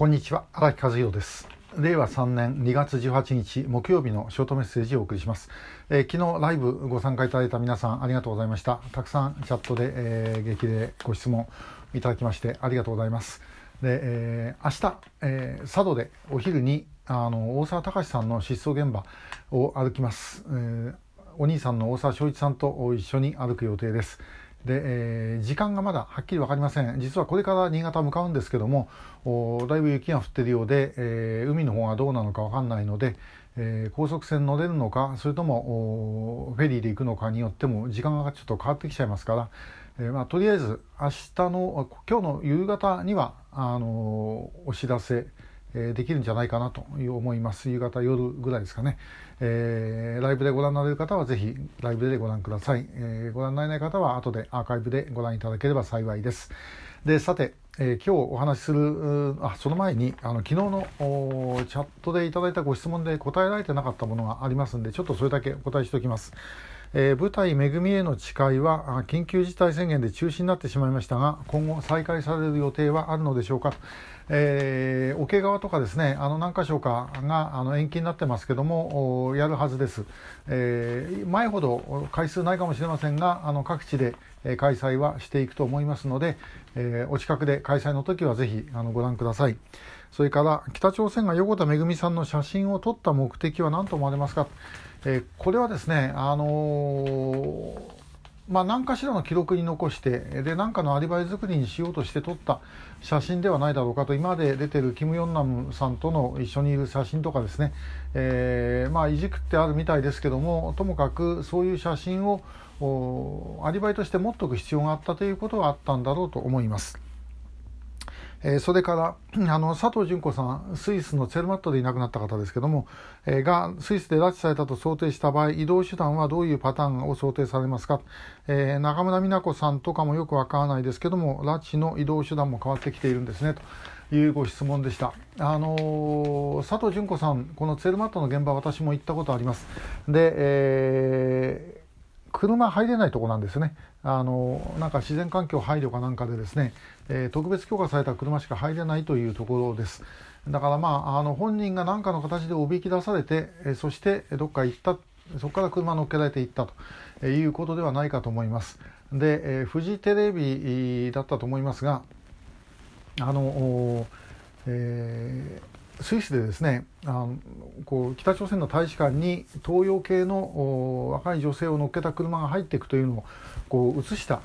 こんにちは荒木和弘です。令和3年2月18日木曜日のショートメッセージをお送りします、えー、昨日ライブご参加いただいた皆さんありがとうございました。たくさんチャットで、えー、激励ご質問いただきましてありがとうございます。で、えー、明日、えー、佐渡でお昼にあの大沢隆さんの失踪現場を歩きます、えー、お兄さんの大沢昭一さんと一緒に歩く予定です。で、えー、時間がまだはっきり分かりません。実はこれから新潟向かうんですけどもだいぶ雪が降ってるようで、えー、海の方がどうなのか分かんないので、えー、高速船乗れるのかそれともフェリーで行くのかによっても時間がちょっと変わってきちゃいますから、えまあ、とりあえず明日の今日の夕方にはあのお知らせえできるんじゃないかなと思います。夕方夜ぐらいですかね、えー、ライブでご覧になれる方はぜひライブでご覧ください、えー、ご覧になれない方は後でアーカイブでご覧いただければ幸いです。でさて、えー、今日お話しするあその前にあの昨日のチャットでいただいたご質問で答えられてなかったものがありますんでちょっとそれだけお答えしておきます。えー、舞台「めぐみ」への誓いは緊急事態宣言で中止になってしまいましたが今後再開される予定はあるのでしょうか、えー、桶川とかですねあの何箇所かがあの延期になってますけどもやるはずです、えー、前ほど回数ないかもしれませんがあの各地で開催はしていくと思いますので、えー、お近くで開催の時はぜひあのご覧ください。それから北朝鮮が横田めぐみさんの写真を撮った目的は何と思われますか？え、これはですね、あの、まあ、何かしらの記録に残してで何かのアリバイ作りにしようとして撮った写真ではないだろうかと今まで出てるキム・ヨンナムさんとの一緒にいる写真とかですね、えー、まあ、いじくってあるみたいですけどもともかくそういう写真をアリバイとして持っておく必要があったということはあったんだろうと思います。えー、それからあの佐藤純子さんスイスのツェルマットでいなくなった方ですけども、えー、がスイスで拉致されたと想定した場合移動手段はどういうパターンを想定されますか、えー、中村美奈子さんとかもよくわからないですけども拉致の移動手段も変わってきているんですねと。いうご質問でした。あの佐藤純子さん、このツェルマットの現場、私も行ったことあります。で、えー車入れないとこなんですね。あのなんか自然環境配慮かなんかでですね、えー、特別許可された車しか入れないというところです。だからまああの本人が何かの形でおびき出されて、え、そしてどっか行ったそこから車乗っけられていったということではないかと思います。で、えー、フジテレビだったと思いますがあの、えースイスでですねあのこう北朝鮮の大使館に東洋系の若い女性を乗っけた車が入っていくというのをこう映した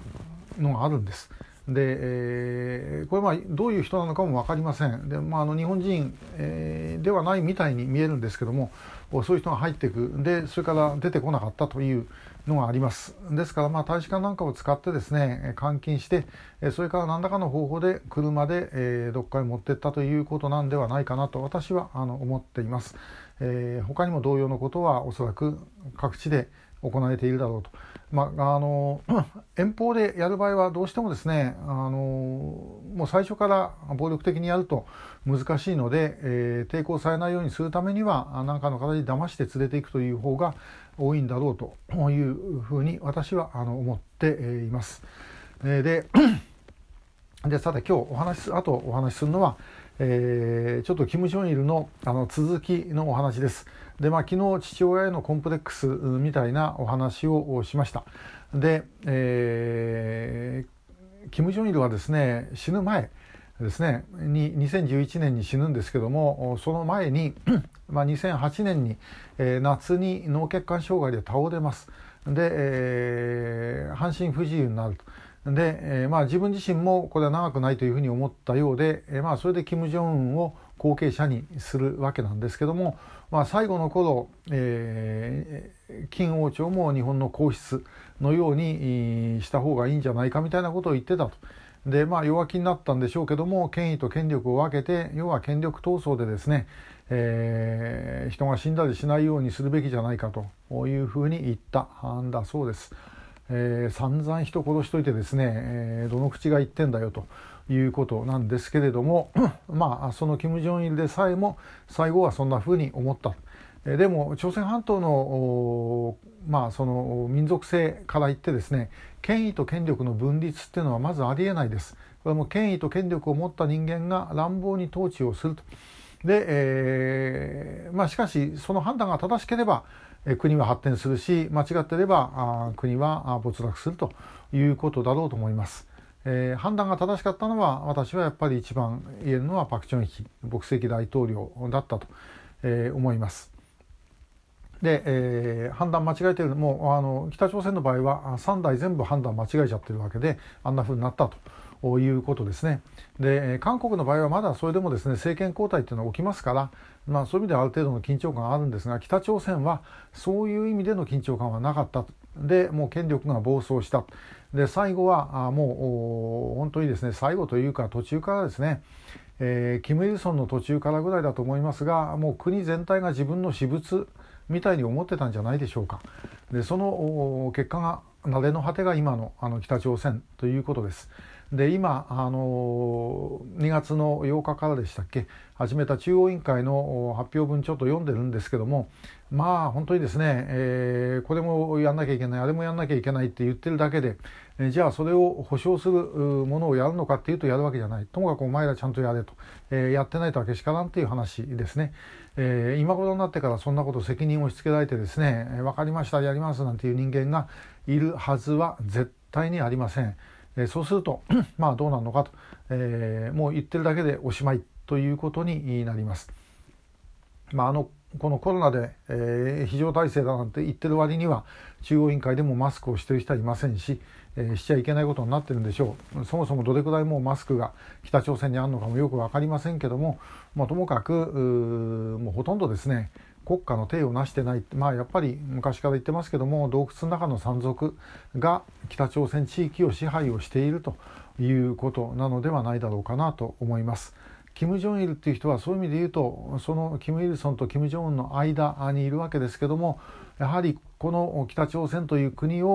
のがあるんです。で、えー、これまあどういう人なのかも分かりません。で、まあ、あの日本人、えー、ではないみたいに見えるんですけどもそういう人が入っていくでそれから出てこなかったというのがあります。ですからまあ大使館なんかを使ってですね監禁してそれから何らかの方法で車で、えー、どっかに持っていったということなんではないかなと私はあの思っています、えー、他にも同様のことはおそらく各地で行われているだろうと。まあ、あの 遠方でやる場合はどうしてもですねあのもう最初から暴力的にやると難しいので、えー、抵抗されないようにするためには何かの形で騙して連れていくという方が多いんだろうというふうに私はあの思っています。で でさて今日お話あとお話しするのは、えー、ちょっとキム・ジョンイルのあの続きのお話です。でまあ昨日父親へのコンプレックスみたいなお話をしました。で、えー、キム・ジョンイルはですね死ぬ前ですねに2011年に死ぬんですけどもその前に、まあ、2008年に、えー、夏に脳血管障害で倒れます。で、えー、半身不自由になると。で、えー、まあ、自分自身もこれは長くないというふうに思ったようで、えー、まあ、それで金正恩を後継者にするわけなんですけども、まあ、最後の頃、えー、金王朝も日本の皇室のようにした方がいいんじゃないかみたいなことを言ってたと。でまあ弱気になったんでしょうけども権威と権力を分けて要は権力闘争でですね、えー、人が死んだりしないようにするべきじゃないかというふうに言ったんだそうです。えー、散々人殺しといてですね、えー、どの口が言ってんだよということなんですけれども まあその金正日でさえも最後はそんなふうに思った。えでも朝鮮半島のまあその民族性から言ってですね権威と権力の分立っていうのはまずありえないです。これも権威と権力を持った人間が乱暴に統治をすると。で、えーまあ、しかしその判断が正しければ、国は発展するし間違ってれば国は没落するということだろうと思います。えー、判断が正しかったのは私はやっぱり一番言えるのはパク・チョンヒ牧籍大統領だったと、えー、思います。で、えー、判断間違えてるもうあの北朝鮮の場合は3代全部判断間違えちゃってるわけであんなふうになったと。いうことですね。で韓国の場合はまだそれでもですね政権交代っていうのは起きますから、まあ、そういう意味ではある程度の緊張感があるんですが北朝鮮はそういう意味での緊張感はなかった。でもう権力が暴走した。で最後はもう本当にですね最後というか途中からですねえー、キム・イルソンの途中からぐらいだと思いますがもう国全体が自分の私物みたいに思ってたんじゃないでしょうか。でその結果が慣れの果てが今のあの北朝鮮ということです。で今あの2月の8日からでしたっけ？始めた中央委員会の発表文ちょっと読んでるんですけどもまあ本当にですね、えー、これもやんなきゃいけないあれもやんなきゃいけないって言ってるだけで、えー、じゃあそれを保証するものをやるのかっていうとやるわけじゃない。ともかくお前らちゃんとやれと、えー、やってないとはけしからんっていう話ですね、えー、今頃になってからそんなこと責任を押し付けられてですね、えー、分かりましたやりますなんていう人間がいるはずは絶対にありません。えそうすると まあどうなるのかと、え、もう言ってるだけでおしまいということになります。まあ、あのこのコロナで、えー、非常体制だなんて言ってる割には中央委員会でもマスクをしてる人はいませんし、えー、しちゃいけないことになってるんでしょうそもそもどれくらいもうマスクが北朝鮮にあるのかもよく分かりませんけども、まあ、ともかくもうほとんどですね国家の体を成してないまあやっぱり昔から言ってますけども洞窟の中の山賊が北朝鮮地域を支配をしているということなのではないだろうかなと思います。キム・ジョンイルっていう人はそういう意味で言うとそのキム・イルソンとキム・ジョンウンの間にいるわけですけどもやはりこの北朝鮮という国を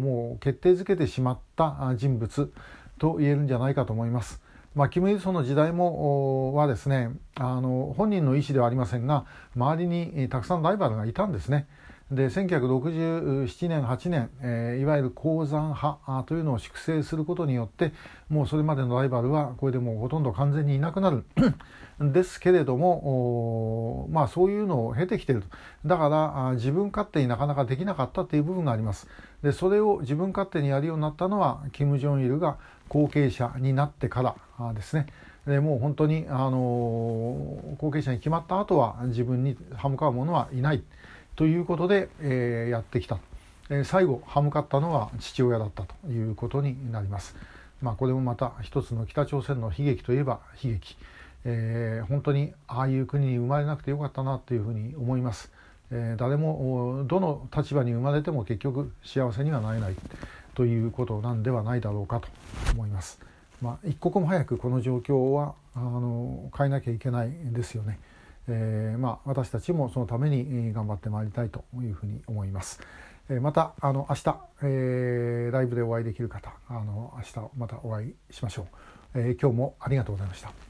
もう決定づけてしまった人物と言えるんじゃないかと思います。まあ、キム・イルソンの時代もはですねあの本人の意思ではありませんが周りにたくさんライバルがいたんですね。で1967年8年、えー、いわゆる鉱山派というのを粛清することによってもうそれまでのライバルはこれでもうほとんど完全にいなくなる。ですけれどもまあそういうのを経てきていると。だから自分勝手になかなかできなかったっていう部分があります。でそれを自分勝手にやるようになったのはキム・ジョンイルが後継者になってから。ですねでもう本当に、あの後継者に決まった後は自分に歯向かう者はいないということで、えー、やってきた、えー、最後歯向かったのは父親だったということになります。まあ、これもまた一つの北朝鮮の悲劇といえば悲劇、えー、本当にああいう国に生まれなくてよかったなというふうに思います。えー、誰もどの立場に生まれても結局幸せにはなれないということなんではないだろうかと思います。まあ、一刻も早くこの状況はあの変えなきゃいけないですよね。えー、まあ、私たちもそのために頑張ってまいりたいというふうに思います。えー、またあの明日、えー、ライブでお会いできる方あの明日またお会いしましょう、え今日もありがとうございました。